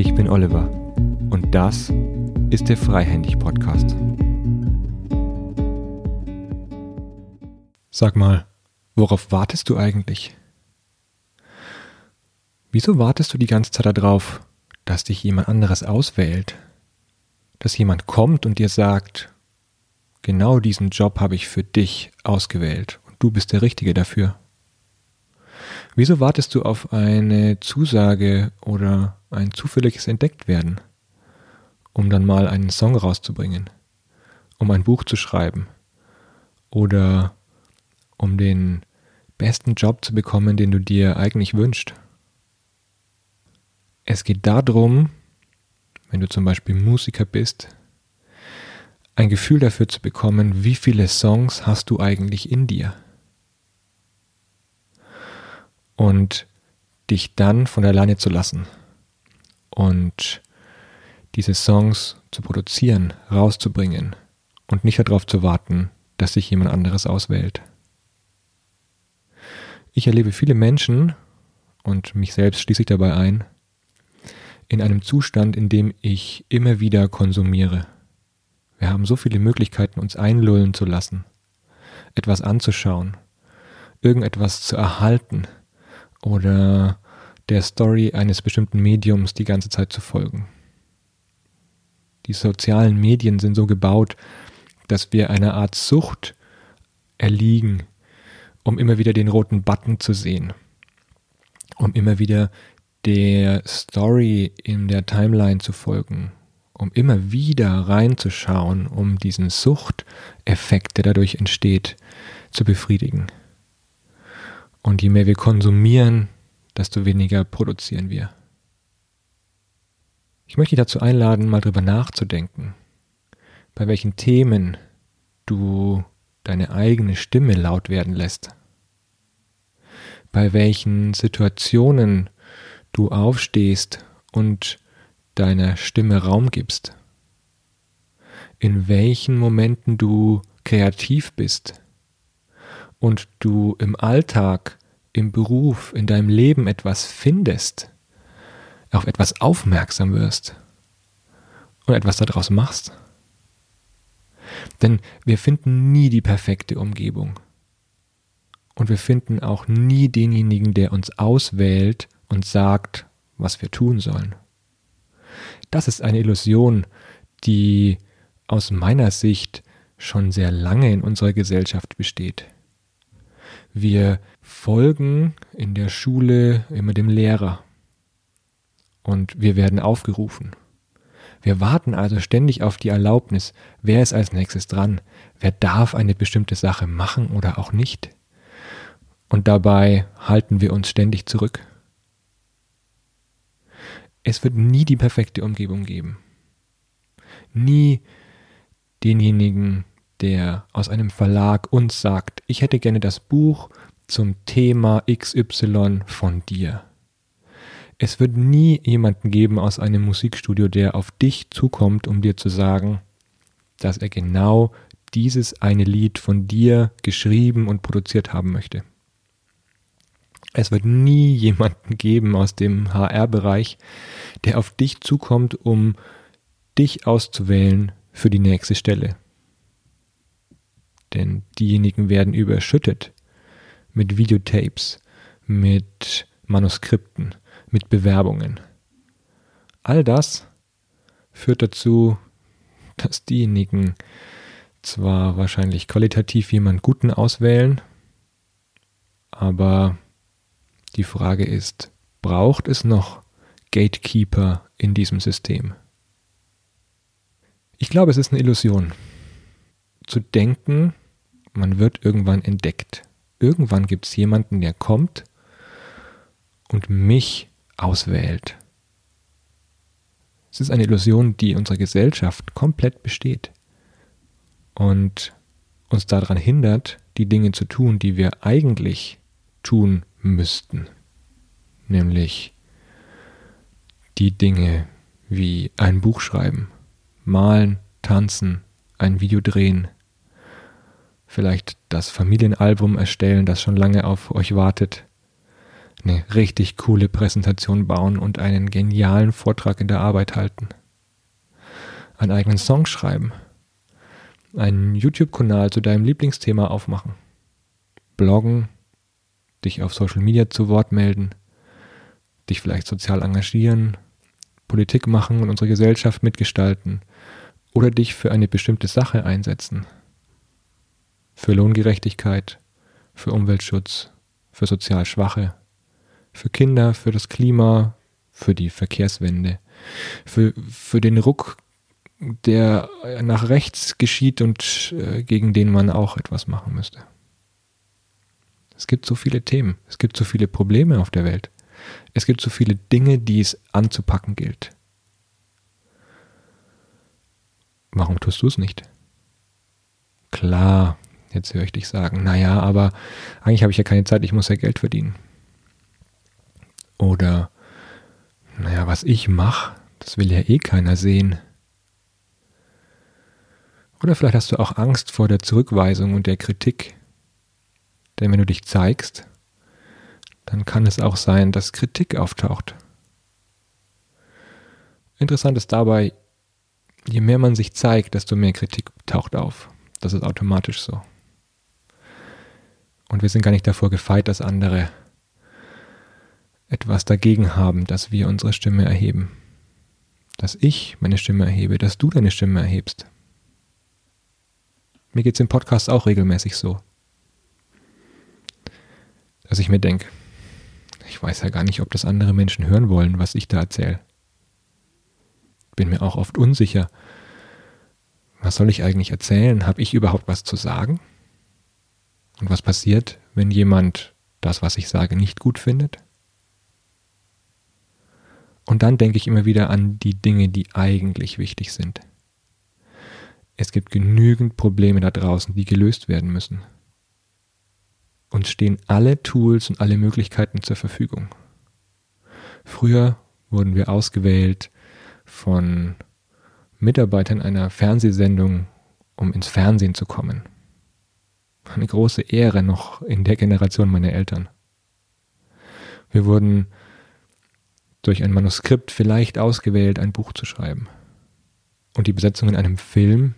Ich bin Oliver und das ist der Freihändig Podcast. Sag mal, worauf wartest du eigentlich? Wieso wartest du die ganze Zeit darauf, dass dich jemand anderes auswählt? Dass jemand kommt und dir sagt, genau diesen Job habe ich für dich ausgewählt und du bist der Richtige dafür. Wieso wartest du auf eine Zusage oder ein zufälliges Entdecktwerden, um dann mal einen Song rauszubringen, um ein Buch zu schreiben oder um den besten Job zu bekommen, den du dir eigentlich wünschst? Es geht darum, wenn du zum Beispiel Musiker bist, ein Gefühl dafür zu bekommen, wie viele Songs hast du eigentlich in dir. Und dich dann von alleine zu lassen und diese Songs zu produzieren, rauszubringen und nicht darauf zu warten, dass sich jemand anderes auswählt. Ich erlebe viele Menschen, und mich selbst schließe ich dabei ein, in einem Zustand, in dem ich immer wieder konsumiere. Wir haben so viele Möglichkeiten, uns einlullen zu lassen, etwas anzuschauen, irgendetwas zu erhalten oder der Story eines bestimmten Mediums die ganze Zeit zu folgen. Die sozialen Medien sind so gebaut, dass wir einer Art Sucht erliegen, um immer wieder den roten Button zu sehen, um immer wieder der Story in der Timeline zu folgen, um immer wieder reinzuschauen, um diesen Suchteffekt, der dadurch entsteht, zu befriedigen. Und je mehr wir konsumieren, desto weniger produzieren wir. Ich möchte dich dazu einladen, mal drüber nachzudenken, bei welchen Themen du deine eigene Stimme laut werden lässt, bei welchen Situationen du aufstehst und deiner Stimme Raum gibst, in welchen Momenten du kreativ bist und du im Alltag, im Beruf, in deinem Leben etwas findest, auf etwas aufmerksam wirst und etwas daraus machst. Denn wir finden nie die perfekte Umgebung. Und wir finden auch nie denjenigen, der uns auswählt und sagt, was wir tun sollen. Das ist eine Illusion, die aus meiner Sicht schon sehr lange in unserer Gesellschaft besteht. Wir folgen in der Schule immer dem Lehrer und wir werden aufgerufen. Wir warten also ständig auf die Erlaubnis, wer ist als nächstes dran, wer darf eine bestimmte Sache machen oder auch nicht. Und dabei halten wir uns ständig zurück. Es wird nie die perfekte Umgebung geben. Nie denjenigen, der aus einem Verlag uns sagt, ich hätte gerne das Buch zum Thema XY von dir. Es wird nie jemanden geben aus einem Musikstudio, der auf dich zukommt, um dir zu sagen, dass er genau dieses eine Lied von dir geschrieben und produziert haben möchte. Es wird nie jemanden geben aus dem HR-Bereich, der auf dich zukommt, um dich auszuwählen für die nächste Stelle. Denn diejenigen werden überschüttet mit Videotapes, mit Manuskripten, mit Bewerbungen. All das führt dazu, dass diejenigen zwar wahrscheinlich qualitativ jemand Guten auswählen, aber die Frage ist, braucht es noch Gatekeeper in diesem System? Ich glaube, es ist eine Illusion. Zu denken, man wird irgendwann entdeckt. Irgendwann gibt es jemanden, der kommt und mich auswählt. Es ist eine Illusion, die in unserer Gesellschaft komplett besteht und uns daran hindert, die Dinge zu tun, die wir eigentlich tun müssten. Nämlich die Dinge wie ein Buch schreiben, malen, tanzen, ein Video drehen, vielleicht das Familienalbum erstellen, das schon lange auf euch wartet, eine richtig coole Präsentation bauen und einen genialen Vortrag in der Arbeit halten. Einen eigenen Song schreiben. Einen YouTube-Kanal zu deinem Lieblingsthema aufmachen. Bloggen. Dich auf Social Media zu Wort melden. Dich vielleicht sozial engagieren. Politik machen und unsere Gesellschaft mitgestalten. Oder dich für eine bestimmte Sache einsetzen. Für Lohngerechtigkeit, für Umweltschutz, für sozial Schwache, für Kinder, für das Klima, für die Verkehrswende, für, für den Ruck, der nach rechts geschieht und äh, gegen den man auch etwas machen müsste. Es gibt so viele Themen, es gibt so viele Probleme auf der Welt, es gibt so viele Dinge, die es anzupacken gilt. Warum tust du es nicht? Klar, jetzt höre ich dich sagen, naja, aber eigentlich habe ich ja keine Zeit, ich muss ja Geld verdienen. Oder, naja, was ich mache, das will ja eh keiner sehen. Oder vielleicht hast du auch Angst vor der Zurückweisung und der Kritik. Denn wenn du dich zeigst, dann kann es auch sein, dass Kritik auftaucht. Interessant ist dabei, je mehr man sich zeigt, desto mehr Kritik taucht auf. Das ist automatisch so. Und wir sind gar nicht davor gefeit, dass andere etwas dagegen haben, dass wir unsere Stimme erheben. Dass ich meine Stimme erhebe, dass du deine Stimme erhebst. Mir geht es im Podcast auch regelmäßig so. Dass ich mir denke, ich weiß ja gar nicht, ob das andere Menschen hören wollen, was ich da erzähle. Bin mir auch oft unsicher. Was soll ich eigentlich erzählen? Habe ich überhaupt was zu sagen? Und was passiert, wenn jemand das, was ich sage, nicht gut findet? Und dann denke ich immer wieder an die Dinge, die eigentlich wichtig sind. Es gibt genügend Probleme da draußen, die gelöst werden müssen. Uns stehen alle Tools und alle Möglichkeiten zur Verfügung. Früher wurden wir ausgewählt von Mitarbeitern einer Fernsehsendung, um ins Fernsehen zu kommen. Eine große Ehre noch in der Generation meiner Eltern. Wir wurden durch ein Manuskript vielleicht ausgewählt, ein Buch zu schreiben. Und die Besetzung in einem Film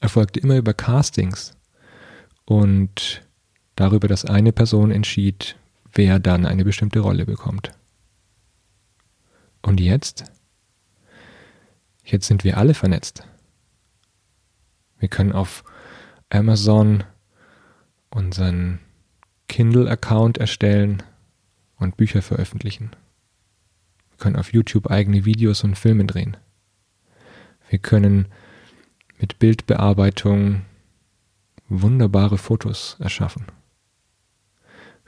erfolgte immer über Castings und darüber, dass eine Person entschied, wer dann eine bestimmte Rolle bekommt. Und jetzt? Jetzt sind wir alle vernetzt. Wir können auf Amazon unseren Kindle-Account erstellen und Bücher veröffentlichen können auf YouTube eigene Videos und Filme drehen. Wir können mit Bildbearbeitung wunderbare Fotos erschaffen.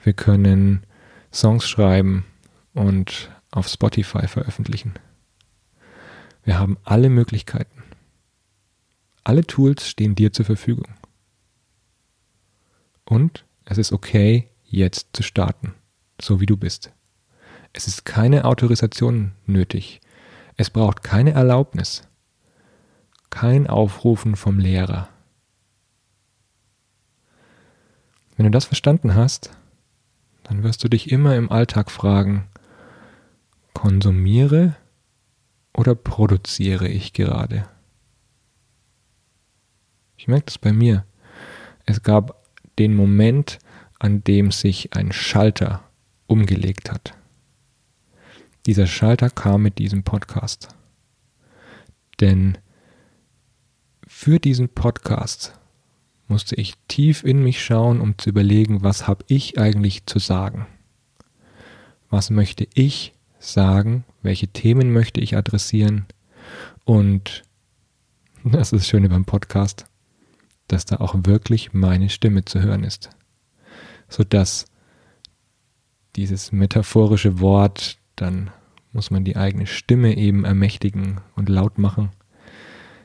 Wir können Songs schreiben und auf Spotify veröffentlichen. Wir haben alle Möglichkeiten. Alle Tools stehen dir zur Verfügung. Und es ist okay, jetzt zu starten, so wie du bist. Es ist keine Autorisation nötig. Es braucht keine Erlaubnis. Kein Aufrufen vom Lehrer. Wenn du das verstanden hast, dann wirst du dich immer im Alltag fragen, konsumiere oder produziere ich gerade? Ich merke das bei mir. Es gab den Moment, an dem sich ein Schalter umgelegt hat. Dieser Schalter kam mit diesem Podcast. Denn für diesen Podcast musste ich tief in mich schauen, um zu überlegen, was habe ich eigentlich zu sagen? Was möchte ich sagen? Welche Themen möchte ich adressieren? Und das ist das Schöne beim Podcast, dass da auch wirklich meine Stimme zu hören ist. Sodass dieses metaphorische Wort dann muss man die eigene Stimme eben ermächtigen und laut machen.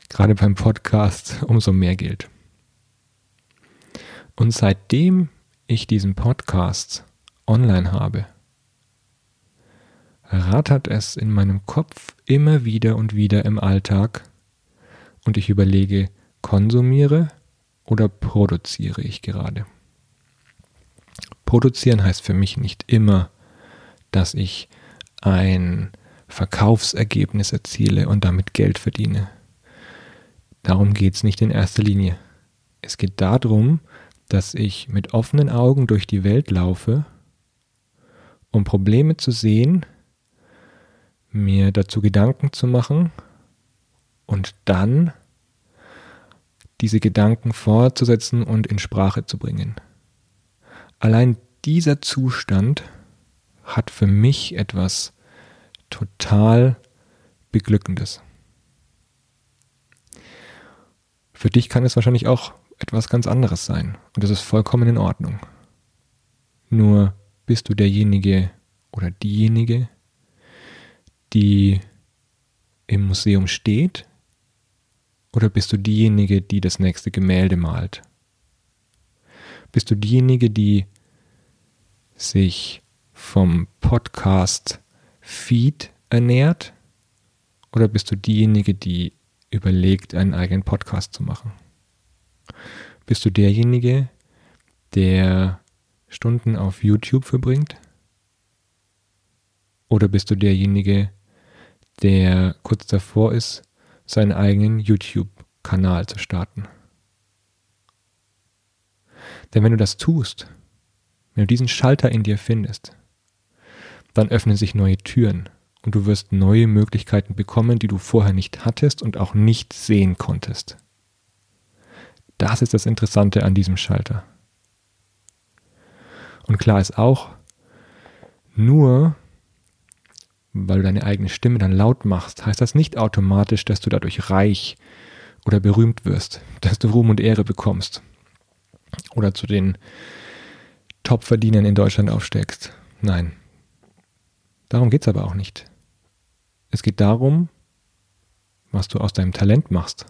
Gerade beim Podcast umso mehr gilt. Und seitdem ich diesen Podcast online habe, rattert es in meinem Kopf immer wieder und wieder im Alltag und ich überlege, konsumiere oder produziere ich gerade. Produzieren heißt für mich nicht immer dass ich ein Verkaufsergebnis erziele und damit Geld verdiene. Darum geht es nicht in erster Linie. Es geht darum, dass ich mit offenen Augen durch die Welt laufe, um Probleme zu sehen, mir dazu Gedanken zu machen und dann diese Gedanken fortzusetzen und in Sprache zu bringen. Allein dieser Zustand hat für mich etwas total Beglückendes. Für dich kann es wahrscheinlich auch etwas ganz anderes sein und das ist vollkommen in Ordnung. Nur bist du derjenige oder diejenige, die im Museum steht oder bist du diejenige, die das nächste Gemälde malt? Bist du diejenige, die sich vom Podcast Feed ernährt? Oder bist du diejenige, die überlegt, einen eigenen Podcast zu machen? Bist du derjenige, der Stunden auf YouTube verbringt? Oder bist du derjenige, der kurz davor ist, seinen eigenen YouTube-Kanal zu starten? Denn wenn du das tust, wenn du diesen Schalter in dir findest, dann öffnen sich neue Türen und du wirst neue Möglichkeiten bekommen, die du vorher nicht hattest und auch nicht sehen konntest. Das ist das Interessante an diesem Schalter. Und klar ist auch, nur weil du deine eigene Stimme dann laut machst, heißt das nicht automatisch, dass du dadurch reich oder berühmt wirst, dass du Ruhm und Ehre bekommst oder zu den Top-Verdienern in Deutschland aufsteckst. Nein. Darum geht es aber auch nicht. Es geht darum, was du aus deinem Talent machst.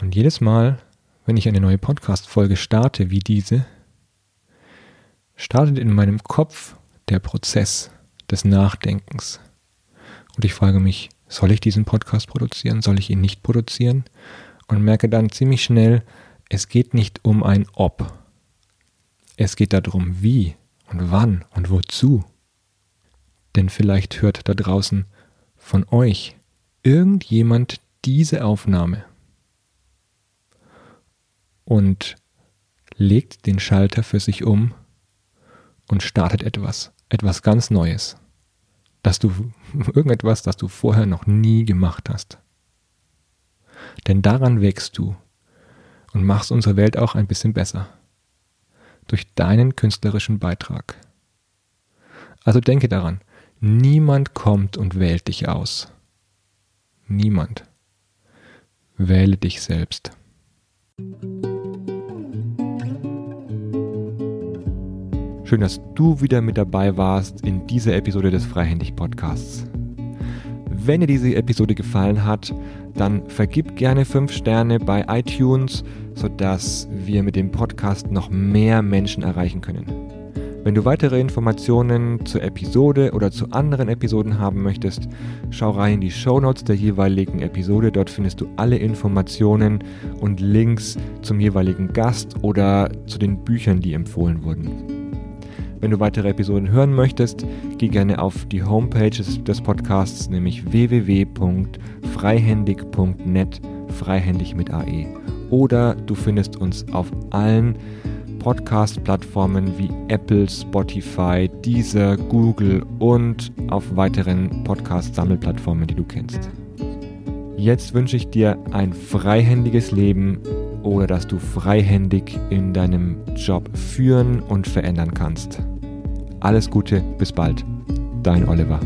Und jedes Mal, wenn ich eine neue Podcast-Folge starte, wie diese, startet in meinem Kopf der Prozess des Nachdenkens. Und ich frage mich, soll ich diesen Podcast produzieren? Soll ich ihn nicht produzieren? Und merke dann ziemlich schnell, es geht nicht um ein Ob. Es geht darum, wie und wann und wozu. Denn vielleicht hört da draußen von euch irgendjemand diese Aufnahme und legt den Schalter für sich um und startet etwas, etwas ganz Neues, dass du irgendetwas, das du vorher noch nie gemacht hast. Denn daran wächst du und machst unsere Welt auch ein bisschen besser durch deinen künstlerischen Beitrag. Also denke daran, niemand kommt und wählt dich aus. Niemand. Wähle dich selbst. Schön, dass du wieder mit dabei warst in dieser Episode des Freihändig Podcasts. Wenn dir diese Episode gefallen hat, dann vergib gerne 5 Sterne bei iTunes, sodass wir mit dem Podcast noch mehr Menschen erreichen können. Wenn du weitere Informationen zur Episode oder zu anderen Episoden haben möchtest, schau rein in die Show Notes der jeweiligen Episode. Dort findest du alle Informationen und Links zum jeweiligen Gast oder zu den Büchern, die empfohlen wurden. Wenn du weitere Episoden hören möchtest, geh gerne auf die Homepage des Podcasts, nämlich www.freihändig.net, freihändig mit AE. Oder du findest uns auf allen Podcast-Plattformen wie Apple, Spotify, Deezer, Google und auf weiteren Podcast-Sammelplattformen, die du kennst. Jetzt wünsche ich dir ein freihändiges Leben oder dass du freihändig in deinem Job führen und verändern kannst. Alles Gute, bis bald. Dein Oliver.